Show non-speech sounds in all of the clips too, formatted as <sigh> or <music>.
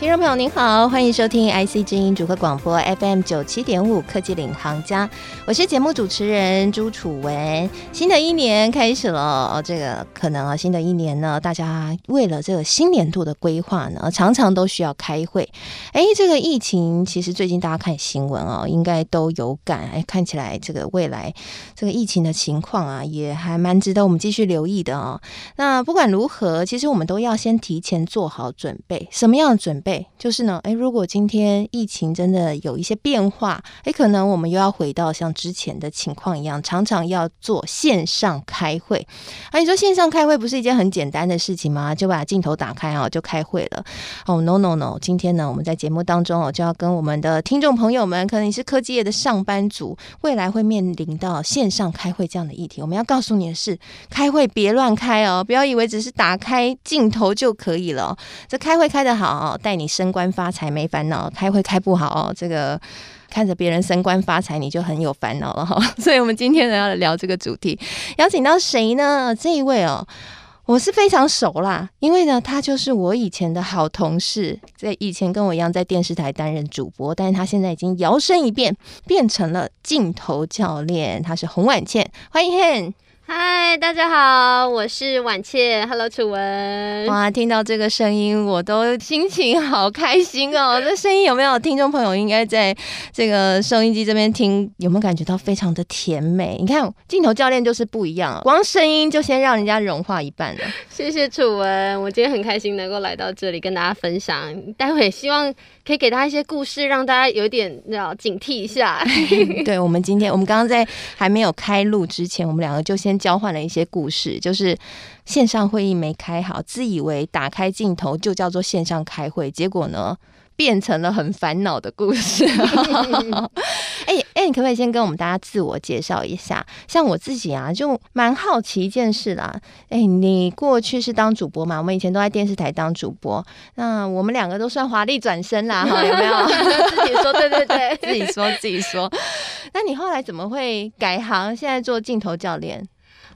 听众朋友您好，欢迎收听 IC 之音主客广播 FM 九七点五科技领航家，我是节目主持人朱楚文。新的一年开始了，这个可能啊，新的一年呢，大家为了这个新年度的规划呢，常常都需要开会。哎，这个疫情其实最近大家看新闻哦，应该都有感。哎，看起来这个未来这个疫情的情况啊，也还蛮值得我们继续留意的哦。那不管如何，其实我们都要先提前做好准备。什么样的准备？对就是呢，诶，如果今天疫情真的有一些变化，诶，可能我们又要回到像之前的情况一样，常常要做线上开会。啊，你说线上开会不是一件很简单的事情吗？就把镜头打开啊，就开会了。哦，no no no，今天呢，我们在节目当中哦，就要跟我们的听众朋友们，可能你是科技业的上班族，未来会面临到线上开会这样的议题。我们要告诉你的是，开会别乱开哦，不要以为只是打开镜头就可以了。这开会开得好哦，带你。升官发财没烦恼，开会开不好哦，这个看着别人升官发财，你就很有烦恼了哈。<laughs> 所以，我们今天呢要来聊这个主题，邀请到谁呢？这一位哦，我是非常熟啦，因为呢，他就是我以前的好同事，在以前跟我一样在电视台担任主播，但是他现在已经摇身一变，变成了镜头教练。他是洪婉倩，欢迎。嗨，大家好，我是婉倩。Hello，楚文。哇，听到这个声音，我都心情好开心哦。<laughs> 这声音有没有听众朋友应该在这个收音机这边听，有没有感觉到非常的甜美？你看镜头教练就是不一样，光声音就先让人家融化一半了。谢谢楚文，我今天很开心能够来到这里跟大家分享。待会希望可以给大家一些故事，让大家有点要警惕一下。<laughs> 对，我们今天，我们刚刚在还没有开录之前，我们两个就先。交换了一些故事，就是线上会议没开好，自以为打开镜头就叫做线上开会，结果呢，变成了很烦恼的故事。<laughs> 哎哎，你可不可以先跟我们大家自我介绍一下？像我自己啊，就蛮好奇一件事啦。哎，你过去是当主播嘛？我们以前都在电视台当主播，那我们两个都算华丽转身啦，哈，有没有？<laughs> 自己说，对对对，<laughs> 自己说自己说。那你后来怎么会改行，现在做镜头教练？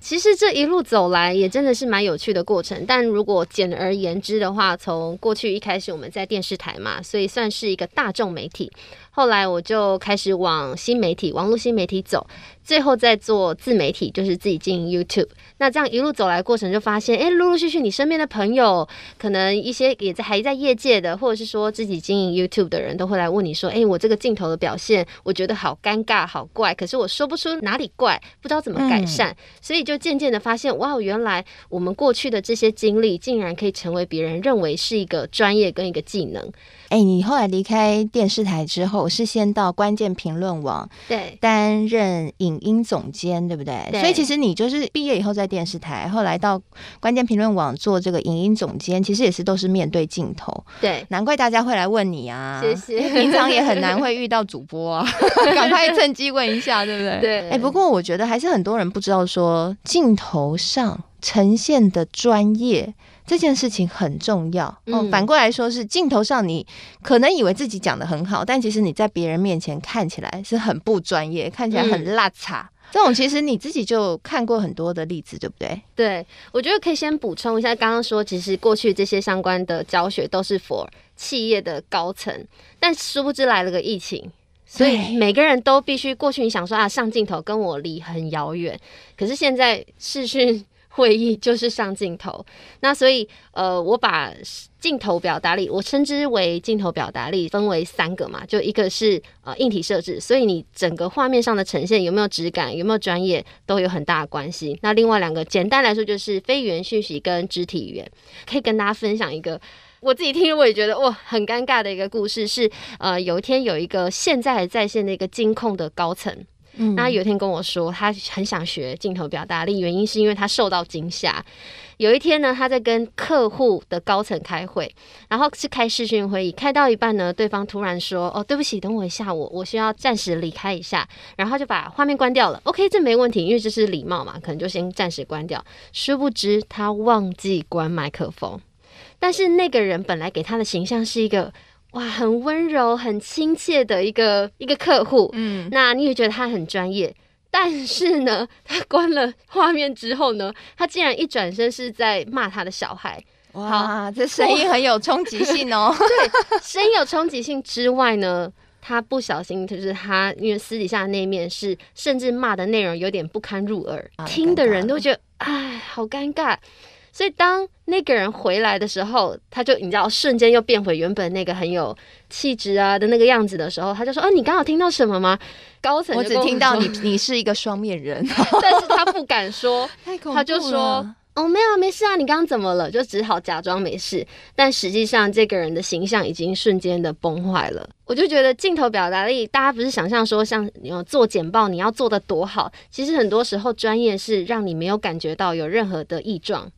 其实这一路走来也真的是蛮有趣的过程，但如果简而言之的话，从过去一开始我们在电视台嘛，所以算是一个大众媒体。后来我就开始往新媒体、网络新媒体走，最后再做自媒体，就是自己经营 YouTube。那这样一路走来过程，就发现，哎，陆陆续续你身边的朋友，可能一些也在还在业界的，或者是说自己经营 YouTube 的人都会来问你说，哎，我这个镜头的表现，我觉得好尴尬、好怪，可是我说不出哪里怪，不知道怎么改善，嗯、所以就渐渐的发现，哇，原来我们过去的这些经历，竟然可以成为别人认为是一个专业跟一个技能。哎，你后来离开电视台之后，是先到关键评论网对担任影音总监，对不对？对。所以其实你就是毕业以后在电视台，后来到关键评论网做这个影音总监，其实也是都是面对镜头。对，难怪大家会来问你啊。谢谢。平常也很难会 <laughs> 遇到主播啊，赶快趁机问一下，对不对？对。哎，不过我觉得还是很多人不知道说镜头上呈现的专业。这件事情很重要哦。反过来说，是镜头上你可能以为自己讲的很好，但其实你在别人面前看起来是很不专业，看起来很邋遢。嗯、这种其实你自己就看过很多的例子，对不对？对，我觉得可以先补充一下，刚刚说其实过去这些相关的教学都是 for 企业的高层，但殊不知来了个疫情，所以每个人都必须过去。你想说啊，上镜头跟我离很遥远，可是现在视讯。会议 <laughs> 就是上镜头，那所以呃，我把镜头表达力，我称之为镜头表达力，分为三个嘛，就一个是呃硬体设置，所以你整个画面上的呈现有没有质感，有没有专业，都有很大的关系。那另外两个简单来说就是非语言讯息跟肢体语言，可以跟大家分享一个我自己听我也觉得哇很尴尬的一个故事，是呃有一天有一个现在在线的一个金控的高层。嗯，那有一天跟我说，他很想学镜头表达力，原因是因为他受到惊吓。有一天呢，他在跟客户的高层开会，然后是开视讯会议，开到一半呢，对方突然说：“哦，对不起，等我一下，我我需要暂时离开一下。”然后就把画面关掉了。OK，这没问题，因为这是礼貌嘛，可能就先暂时关掉。殊不知他忘记关麦克风，但是那个人本来给他的形象是一个。哇，很温柔、很亲切的一个一个客户，嗯，那你也觉得他很专业。但是呢，他关了画面之后呢，他竟然一转身是在骂他的小孩。哇，这声音很有冲击性哦。<laughs> 对，声音有冲击性之外呢，他不小心就是他，因为私底下那一面是甚至骂的内容有点不堪入耳，啊、听的人都觉得哎，好尴尬。所以当那个人回来的时候，他就你知道，瞬间又变回原本那个很有气质啊的那个样子的时候，他就说：“啊，你刚好听到什么吗？”高层我只听到你，你是一个双面人，<laughs> 但是他不敢说。他就说：“哦，没有，没事啊，你刚刚怎么了？”就只好假装没事，但实际上这个人的形象已经瞬间的崩坏了。我就觉得镜头表达力，大家不是想象说像你做简报，你要做的多好，其实很多时候专业是让你没有感觉到有任何的异状。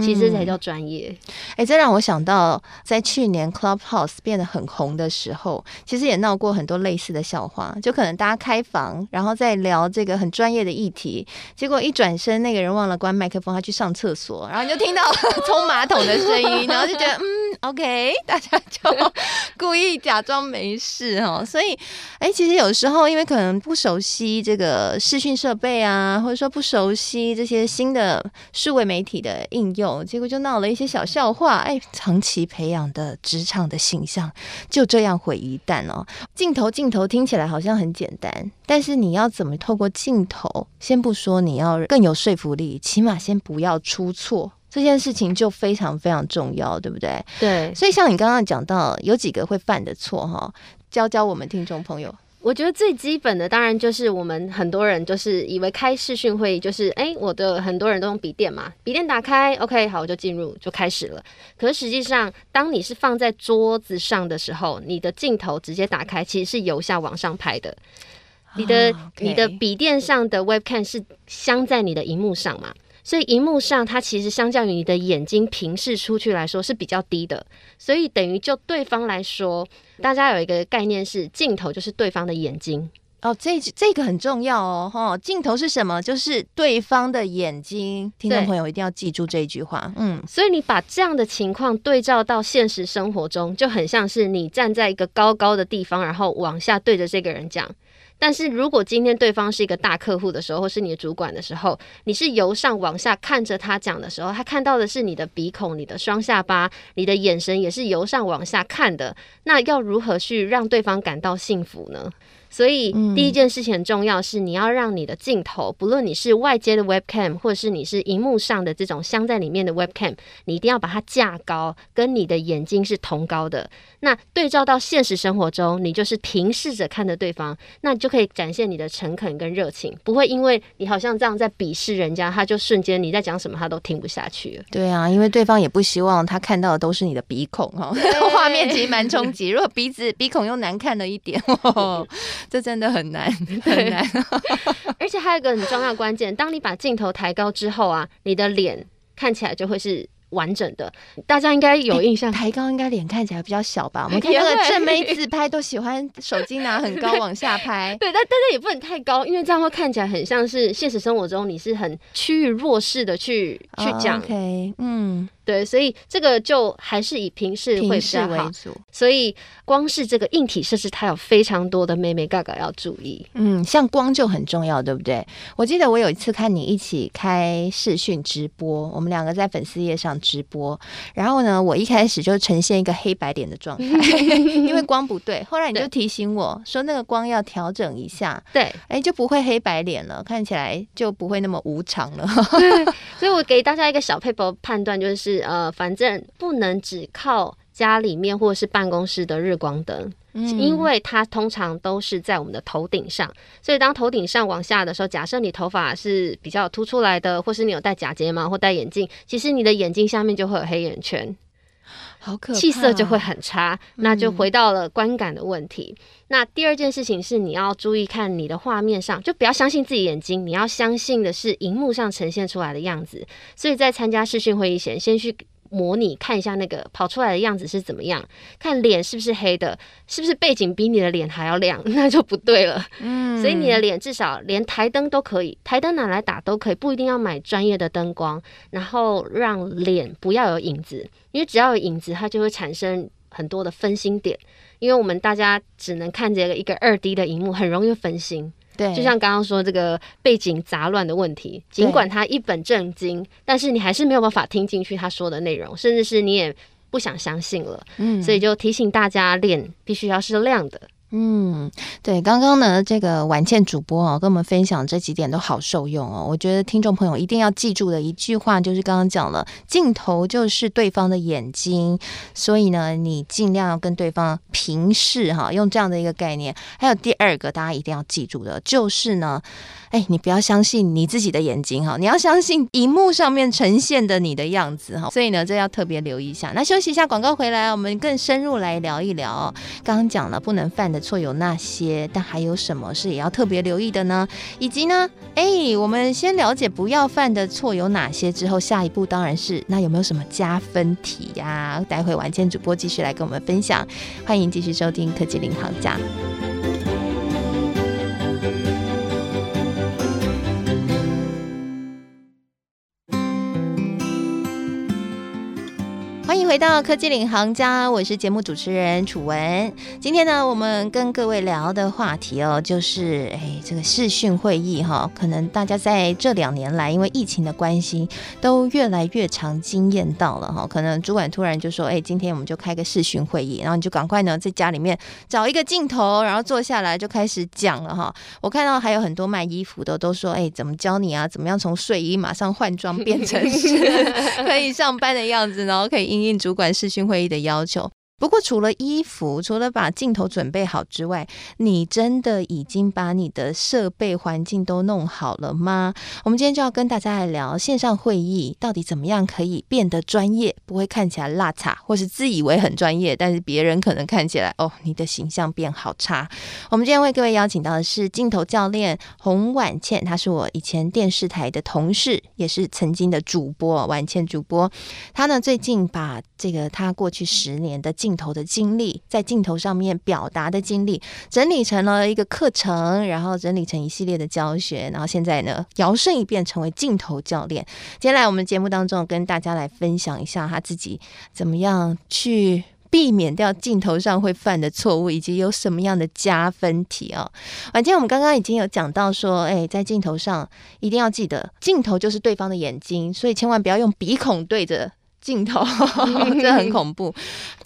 其实才叫专业。哎、嗯欸，这让我想到，在去年 Clubhouse 变得很红的时候，其实也闹过很多类似的笑话。就可能大家开房，然后再聊这个很专业的议题，结果一转身，那个人忘了关麦克风，他去上厕所，然后你就听到 <laughs> 冲马桶的声音，然后就觉得嗯，OK，<laughs> 大家就故意假装没事哦。所以，哎、欸，其实有时候因为可能不熟悉这个视讯设备啊，或者说不熟悉这些新的数位媒体的应用。结果就闹了一些小笑话，哎，长期培养的职场的形象就这样毁一旦哦。镜头镜头听起来好像很简单，但是你要怎么透过镜头？先不说你要更有说服力，起码先不要出错，这件事情就非常非常重要，对不对？对。所以像你刚刚讲到有几个会犯的错哈，教教我们听众朋友。我觉得最基本的当然就是我们很多人就是以为开视讯会议就是哎、欸，我的很多人都用笔电嘛，笔电打开，OK，好，我就进入就开始了。可是实际上，当你是放在桌子上的时候，你的镜头直接打开，其实是由下往上拍的。你的、oh. 你的笔电上的 Webcam 是镶在你的荧幕上嘛？所以荧幕上它其实相较于你的眼睛平视出去来说是比较低的，所以等于就对方来说，大家有一个概念是镜头就是对方的眼睛。哦，这这个很重要哦，哈，镜头是什么？就是对方的眼睛，听众朋友一定要记住这一句话，嗯，所以你把这样的情况对照到现实生活中，就很像是你站在一个高高的地方，然后往下对着这个人讲。但是如果今天对方是一个大客户的时候，或是你的主管的时候，你是由上往下看着他讲的时候，他看到的是你的鼻孔、你的双下巴、你的眼神，也是由上往下看的。那要如何去让对方感到幸福呢？所以第一件事情很重要，是你要让你的镜头，不论你是外接的 webcam，或者是你是荧幕上的这种镶在里面的 webcam，你一定要把它架高，跟你的眼睛是同高的。那对照到现实生活中，你就是平视着看着对方，那你就可以展现你的诚恳跟热情，不会因为你好像这样在鄙视人家，他就瞬间你在讲什么他都听不下去了。对啊，因为对方也不希望他看到的都是你的鼻孔哈，画面其实蛮冲击。如果鼻子鼻孔又难看了一点。哦这真的很难，<laughs> 很难。<laughs> <laughs> 而且还有一个很重要关键，当你把镜头抬高之后啊，你的脸看起来就会是完整的，大家应该有印象。欸、抬高应该脸看起来比较小吧？我们看那个正妹自拍都喜欢手机拿很高往下拍。对，但但是也不能太高，因为这样会看起来很像是现实生活中你是很趋于弱势的去去讲。Oh, OK，嗯。对，所以这个就还是以平视会比较好。所以光是这个硬体设施，它有非常多的妹妹嘎嘎要注意。嗯，像光就很重要，对不对？我记得我有一次看你一起开视讯直播，我们两个在粉丝页上直播，然后呢，我一开始就呈现一个黑白脸的状态，<laughs> 因为光不对。后来你就提醒我说，那个光要调整一下，对，哎，就不会黑白脸了，看起来就不会那么无常了。对，<laughs> 所以我给大家一个小撇步判断，就是。呃，反正不能只靠家里面或者是办公室的日光灯，嗯，因为它通常都是在我们的头顶上，所以当头顶上往下的时候，假设你头发是比较凸出来的，或是你有戴假睫毛或戴眼镜，其实你的眼睛下面就会有黑眼圈。好可怕，气色就会很差，那就回到了观感的问题。嗯。那第二件事情是，你要注意看你的画面上，就不要相信自己眼睛，你要相信的是荧幕上呈现出来的样子。所以在参加视讯会议前，先去模拟看一下那个跑出来的样子是怎么样，看脸是不是黑的，是不是背景比你的脸还要亮，<laughs> 那就不对了。嗯，所以你的脸至少连台灯都可以，台灯拿来打都可以，不一定要买专业的灯光，然后让脸不要有影子，因为只要有影子，它就会产生。很多的分心点，因为我们大家只能看这个一个二 D 的荧幕，很容易分心。对，就像刚刚说这个背景杂乱的问题，尽管他一本正经，但是你还是没有办法听进去他说的内容，甚至是你也不想相信了。嗯，所以就提醒大家，脸必须要是亮的。嗯，对，刚刚呢，这个婉倩主播哦，跟我们分享这几点都好受用哦。我觉得听众朋友一定要记住的一句话，就是刚刚讲了，镜头就是对方的眼睛，所以呢，你尽量要跟对方平视哈，用这样的一个概念。还有第二个，大家一定要记住的，就是呢。哎，你不要相信你自己的眼睛哈，你要相信荧幕上面呈现的你的样子哈。所以呢，这要特别留意一下。那休息一下，广告回来，我们更深入来聊一聊。刚刚讲了不能犯的错有那些，但还有什么是也要特别留意的呢？以及呢，哎，我们先了解不要犯的错有哪些之后，下一步当然是那有没有什么加分题呀、待会晚间主播继续来跟我们分享，欢迎继续收听科技领航家。回到科技领航家，我是节目主持人楚文。今天呢，我们跟各位聊的话题哦，就是哎，这个视讯会议哈，可能大家在这两年来，因为疫情的关系，都越来越常经验到了哈。可能主管突然就说，哎，今天我们就开个视讯会议，然后你就赶快呢在家里面找一个镜头，然后坐下来就开始讲了哈。我看到还有很多卖衣服的都说，哎，怎么教你啊？怎么样从睡衣马上换装变成是 <laughs> 可以上班的样子，然后可以应应主管视讯会议的要求。不过，除了衣服，除了把镜头准备好之外，你真的已经把你的设备环境都弄好了吗？我们今天就要跟大家来聊线上会议到底怎么样可以变得专业，不会看起来邋遢，或是自以为很专业，但是别人可能看起来哦，你的形象变好差。我们今天为各位邀请到的是镜头教练洪婉倩，她是我以前电视台的同事，也是曾经的主播，婉倩主播。她呢，最近把这个她过去十年的镜头的经历，在镜头上面表达的经历，整理成了一个课程，然后整理成一系列的教学，然后现在呢，摇身一变成为镜头教练。接下来我们节目当中跟大家来分享一下他自己怎么样去避免掉镜头上会犯的错误，以及有什么样的加分题、哦。反正我们刚刚已经有讲到说，哎，在镜头上一定要记得，镜头就是对方的眼睛，所以千万不要用鼻孔对着。镜头，<laughs> 这很恐怖。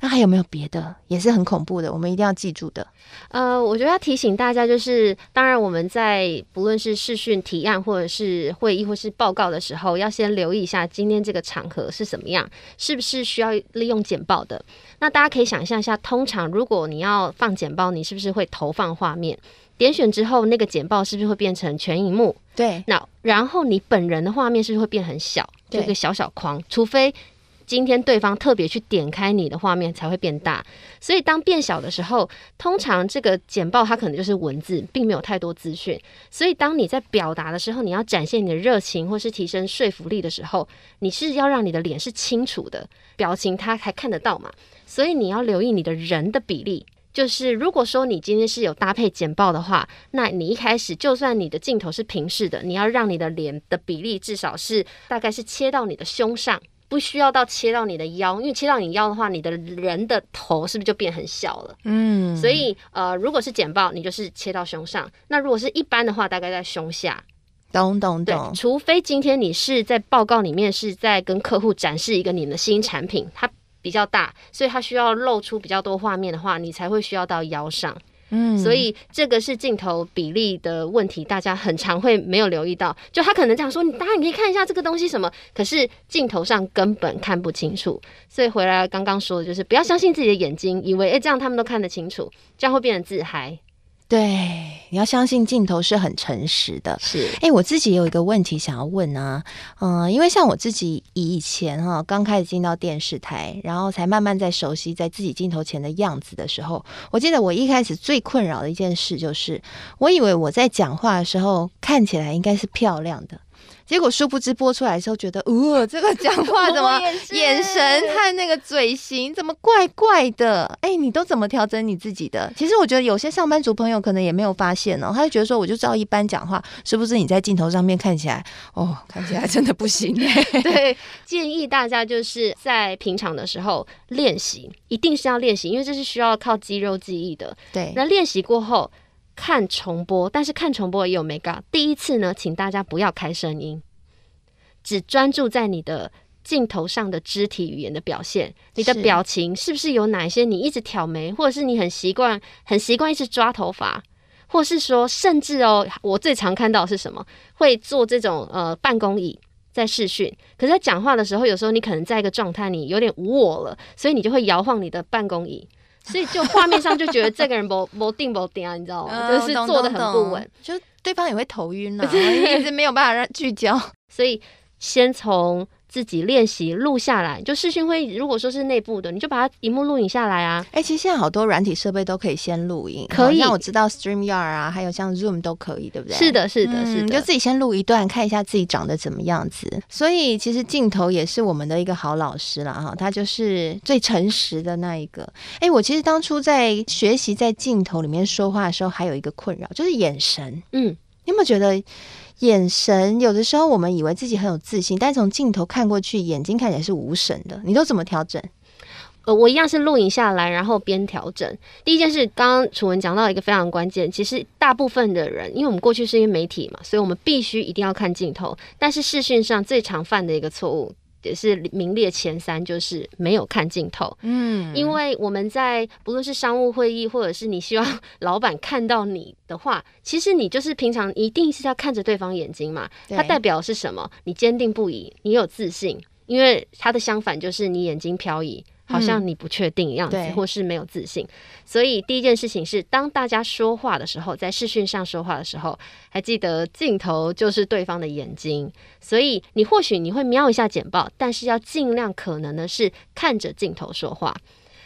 那还有没有别的，也是很恐怖的？我们一定要记住的。呃，我觉得要提醒大家，就是当然我们在不论是视讯提案，或者是会议，或是报告的时候，要先留意一下今天这个场合是什么样，是不是需要利用简报的？那大家可以想象一下，通常如果你要放简报，你是不是会投放画面？点选之后，那个简报是不是会变成全荧幕？对。那然后你本人的画面是不是会变很小？就一个小小框，除非。今天对方特别去点开你的画面才会变大，所以当变小的时候，通常这个简报它可能就是文字，并没有太多资讯。所以当你在表达的时候，你要展现你的热情或是提升说服力的时候，你是要让你的脸是清楚的，表情他还看得到嘛？所以你要留意你的人的比例，就是如果说你今天是有搭配简报的话，那你一开始就算你的镜头是平视的，你要让你的脸的比例至少是大概是切到你的胸上。不需要到切到你的腰，因为切到你腰的话，你的人的头是不是就变很小了？嗯，所以呃，如果是简报，你就是切到胸上；那如果是一般的话，大概在胸下。懂懂懂。除非今天你是在报告里面是在跟客户展示一个你们的新产品，它比较大，所以它需要露出比较多画面的话，你才会需要到腰上。嗯，所以这个是镜头比例的问题，大家很常会没有留意到。就他可能这样说，你当然你可以看一下这个东西什么，可是镜头上根本看不清楚。所以回来刚刚说的就是不要相信自己的眼睛，以为诶这样他们都看得清楚，这样会变得自嗨。对，你要相信镜头是很诚实的。是，哎，我自己有一个问题想要问啊，嗯、呃，因为像我自己以前哈刚开始进到电视台，然后才慢慢在熟悉在自己镜头前的样子的时候，我记得我一开始最困扰的一件事就是，我以为我在讲话的时候看起来应该是漂亮的。结果殊不知播出来的时候，觉得，呃，这个讲话怎么 <laughs> 眼神和那个嘴型怎么怪怪的？哎、欸，你都怎么调整你自己的？其实我觉得有些上班族朋友可能也没有发现哦，他就觉得说，我就照一般讲话，是不是你在镜头上面看起来，哦，看起来真的不行。<laughs> 对，建议大家就是在平常的时候练习，一定是要练习，因为这是需要靠肌肉记忆的。对，那练习过后。看重播，但是看重播也有眉角。第一次呢，请大家不要开声音，只专注在你的镜头上的肢体语言的表现。你的表情是不是有哪些？你一直挑眉，或者是你很习惯、很习惯一直抓头发，或是说，甚至哦，我最常看到是什么？会做这种呃办公椅在视讯，可是在讲话的时候，有时候你可能在一个状态，你有点无我了，所以你就会摇晃你的办公椅。所以就画面上就觉得这个人不不 <laughs> 定不定啊，你知道吗？就是坐的很不稳，就对方也会头晕啊，<laughs> 一直没有办法让聚焦。所以先从。自己练习录下来，就视讯会议，如果说是内部的，你就把它荧幕录影下来啊。哎、欸，其实现在好多软体设备都可以先录影，可以。像我知道 StreamYard 啊，还有像 Zoom 都可以，对不对？是的，是的，是的。你、嗯、就自己先录一段，看一下自己长得怎么样子。所以其实镜头也是我们的一个好老师了哈，他就是最诚实的那一个。哎、欸，我其实当初在学习在镜头里面说话的时候，还有一个困扰，就是眼神。嗯，你有没有觉得？眼神有的时候，我们以为自己很有自信，但从镜头看过去，眼睛看起来是无神的。你都怎么调整？呃，我一样是录影下来，然后边调整。第一件事，刚刚楚文讲到一个非常关键，其实大部分的人，因为我们过去是一个媒体嘛，所以我们必须一定要看镜头。但是视讯上最常犯的一个错误。也是名列前三，就是没有看镜头。嗯，因为我们在不论是商务会议，或者是你希望 <laughs> 老板看到你的话，其实你就是平常一定是要看着对方眼睛嘛。它代表是什么？你坚定不移，你有自信。因为它的相反就是你眼睛飘移。好像你不确定样子，嗯，或是没有自信。所以第一件事情是，当大家说话的时候，在视讯上说话的时候，还记得镜头就是对方的眼睛。所以你或许你会瞄一下简报，但是要尽量可能的是看着镜头说话。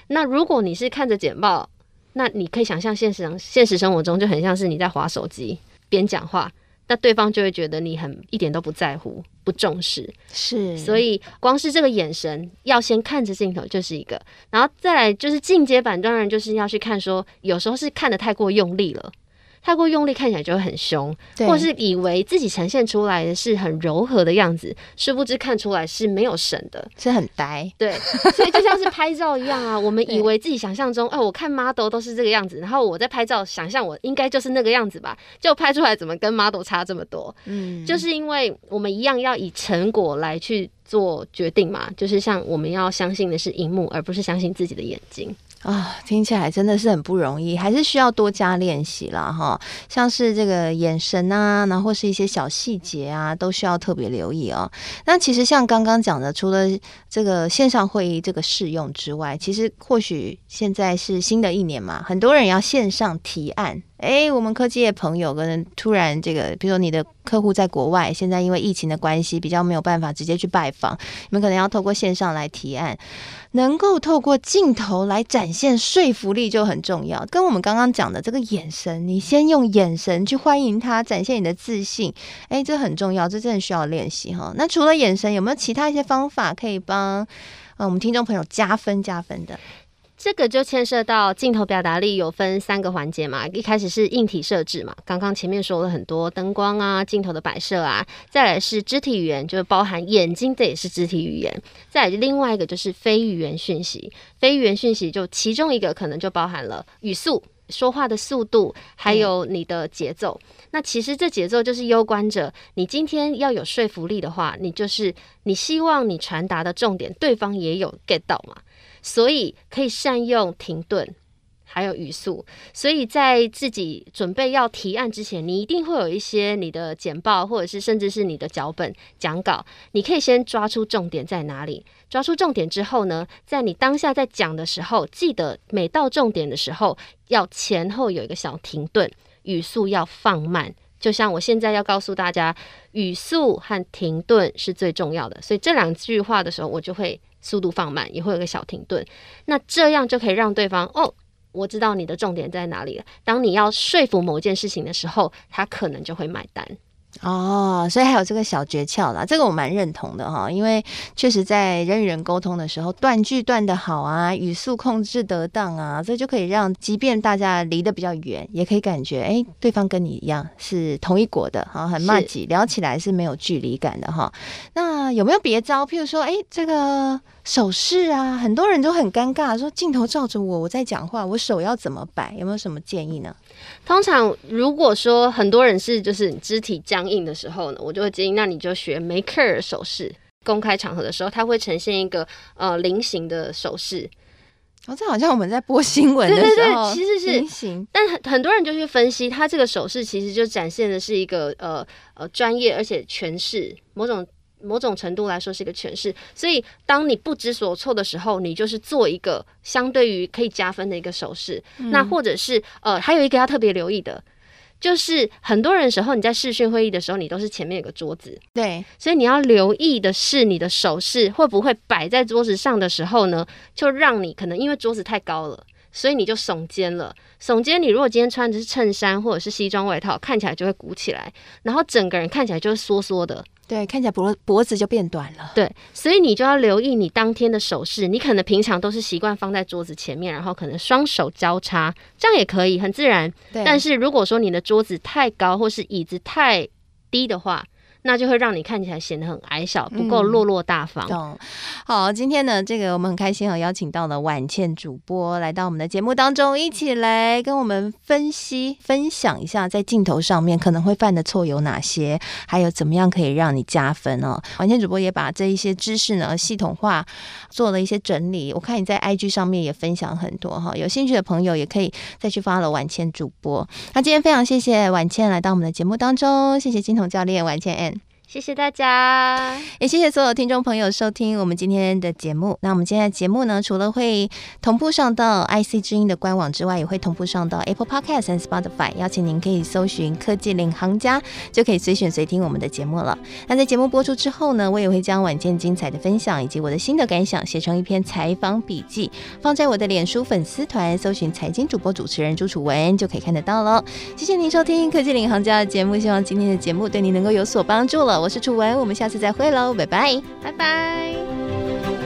那如果你是看着简报，那你可以想象现实现实生活中就很像是你在划手机边讲话。那对方就会觉得你很一点都不在乎、不重视，是，所以光是这个眼神要先看着镜头就是一个，然后再来就是进阶版，当然就是要去看说，有时候是看的太过用力了。太过用力，看起来就会很凶，或是以为自己呈现出来的是很柔和的样子，殊不知看出来是没有神的，是很呆。对，所以就像是拍照一样啊，<laughs> 我们以为自己想象中，哎，我看 model 都是这个样子，然后我在拍照，想象我应该就是那个样子吧，就拍出来怎么跟 model 差这么多？嗯，就是因为我们一样要以成果来去做决定嘛，就是像我们要相信的是荧幕，而不是相信自己的眼睛。啊，听起来真的是很不容易，还是需要多加练习啦哈。像是这个眼神啊，然后或是一些小细节啊，都需要特别留意哦。那其实像刚刚讲的，除了这个线上会议这个适用之外，其实或许现在是新的一年嘛，很多人要线上提案。哎，我们科技业朋友可能突然这个，比如说你的客户在国外，现在因为疫情的关系，比较没有办法直接去拜访，你们可能要透过线上来提案，能够透过镜头来展现说服力就很重要。跟我们刚刚讲的这个眼神，你先用眼神去欢迎他，展现你的自信，哎，这很重要，这真的需要练习哈。那除了眼神，有没有其他一些方法可以帮呃我们听众朋友加分加分的？这个就牵涉到镜头表达力，有分三个环节嘛。一开始是硬体设置嘛，刚刚前面说了很多灯光啊、镜头的摆设啊，再来是肢体语言，就是包含眼睛，这也是肢体语言。再来另外一个就是非语言讯息，非语言讯息就其中一个可能就包含了语速、说话的速度，还有你的节奏。那其实这节奏就是攸关着你今天要有说服力的话，你就是你希望你传达的重点，对方也有 get 到嘛。所以可以善用停顿，还有语速。所以在自己准备要提案之前，你一定会有一些你的简报，或者是甚至是你的脚本讲稿。你可以先抓出重点在哪里。抓出重点之后呢，在你当下在讲的时候，记得每到重点的时候，要前后有一个小停顿，语速要放慢。就像我现在要告诉大家，语速和停顿是最重要的。所以这两句话的时候，我就会。速度放慢，也会有个小停顿，那这样就可以让对方哦，我知道你的重点在哪里了。当你要说服某件事情的时候，他可能就会买单。哦，所以还有这个小诀窍啦，这个我蛮认同的哈，因为确实在人与人沟通的时候，断句断的好啊，语速控制得当啊，这就可以让即便大家离得比较远，也可以感觉哎，对方跟你一样是同一国的哈，很麻吉，聊起来是没有距离感的哈。那有没有别招？譬如说，哎，这个手势啊，很多人都很尴尬，说镜头照着我，我在讲话，我手要怎么摆？有没有什么建议呢？通常如果说很多人是就是肢体僵硬的时候呢，我就会建议，那你就学梅克尔手势。公开场合的时候，它会呈现一个呃菱形的手势。哦，这好像我们在播新闻的时候，对对对，其实是菱形。但很很多人就去分析，它这个手势其实就展现的是一个呃呃专业，而且诠释某种。某种程度来说是一个诠释，所以当你不知所措的时候，你就是做一个相对于可以加分的一个手势。嗯、那或者是呃，还有一个要特别留意的，就是很多人时候你在视讯会议的时候，你都是前面有个桌子，对，所以你要留意的是你的手势会不会摆在桌子上的时候呢，就让你可能因为桌子太高了，所以你就耸肩了。耸肩，你如果今天穿的是衬衫或者是西装外套，看起来就会鼓起来，然后整个人看起来就是缩缩的。对，看起来脖脖子就变短了。对，所以你就要留意你当天的手势。你可能平常都是习惯放在桌子前面，然后可能双手交叉，这样也可以很自然。对。但是如果说你的桌子太高，或是椅子太低的话，那就会让你看起来显得很矮小，不够落落大方。嗯。好，今天呢，这个我们很开心啊，邀请到了婉倩主播来到我们的节目当中，一起来跟我们分析、分享一下在镜头上面可能会犯的错有哪些，还有怎么样可以让你加分哦。婉倩主播也把这一些知识呢系统化做了一些整理，我看你在 IG 上面也分享很多哈，有兴趣的朋友也可以再去 follow 婉倩主播。那今天非常谢谢婉倩来到我们的节目当中，谢谢金童教练婉倩。谢谢大家，也谢谢所有听众朋友收听我们今天的节目。那我们今天的节目呢，除了会同步上到 IC 之音的官网之外，也会同步上到 Apple Podcast 和 Spotify。邀请您可以搜寻“科技领航家”，就可以随选随听我们的节目了。那在节目播出之后呢，我也会将晚间精彩的分享以及我的新的感想写成一篇采访笔记，放在我的脸书粉丝团，搜寻“财经主播主持人朱楚文”就可以看得到了。谢谢您收听《科技领航家》的节目，希望今天的节目对您能够有所帮助了。我是楚文我们下次再会喽拜拜。拜拜。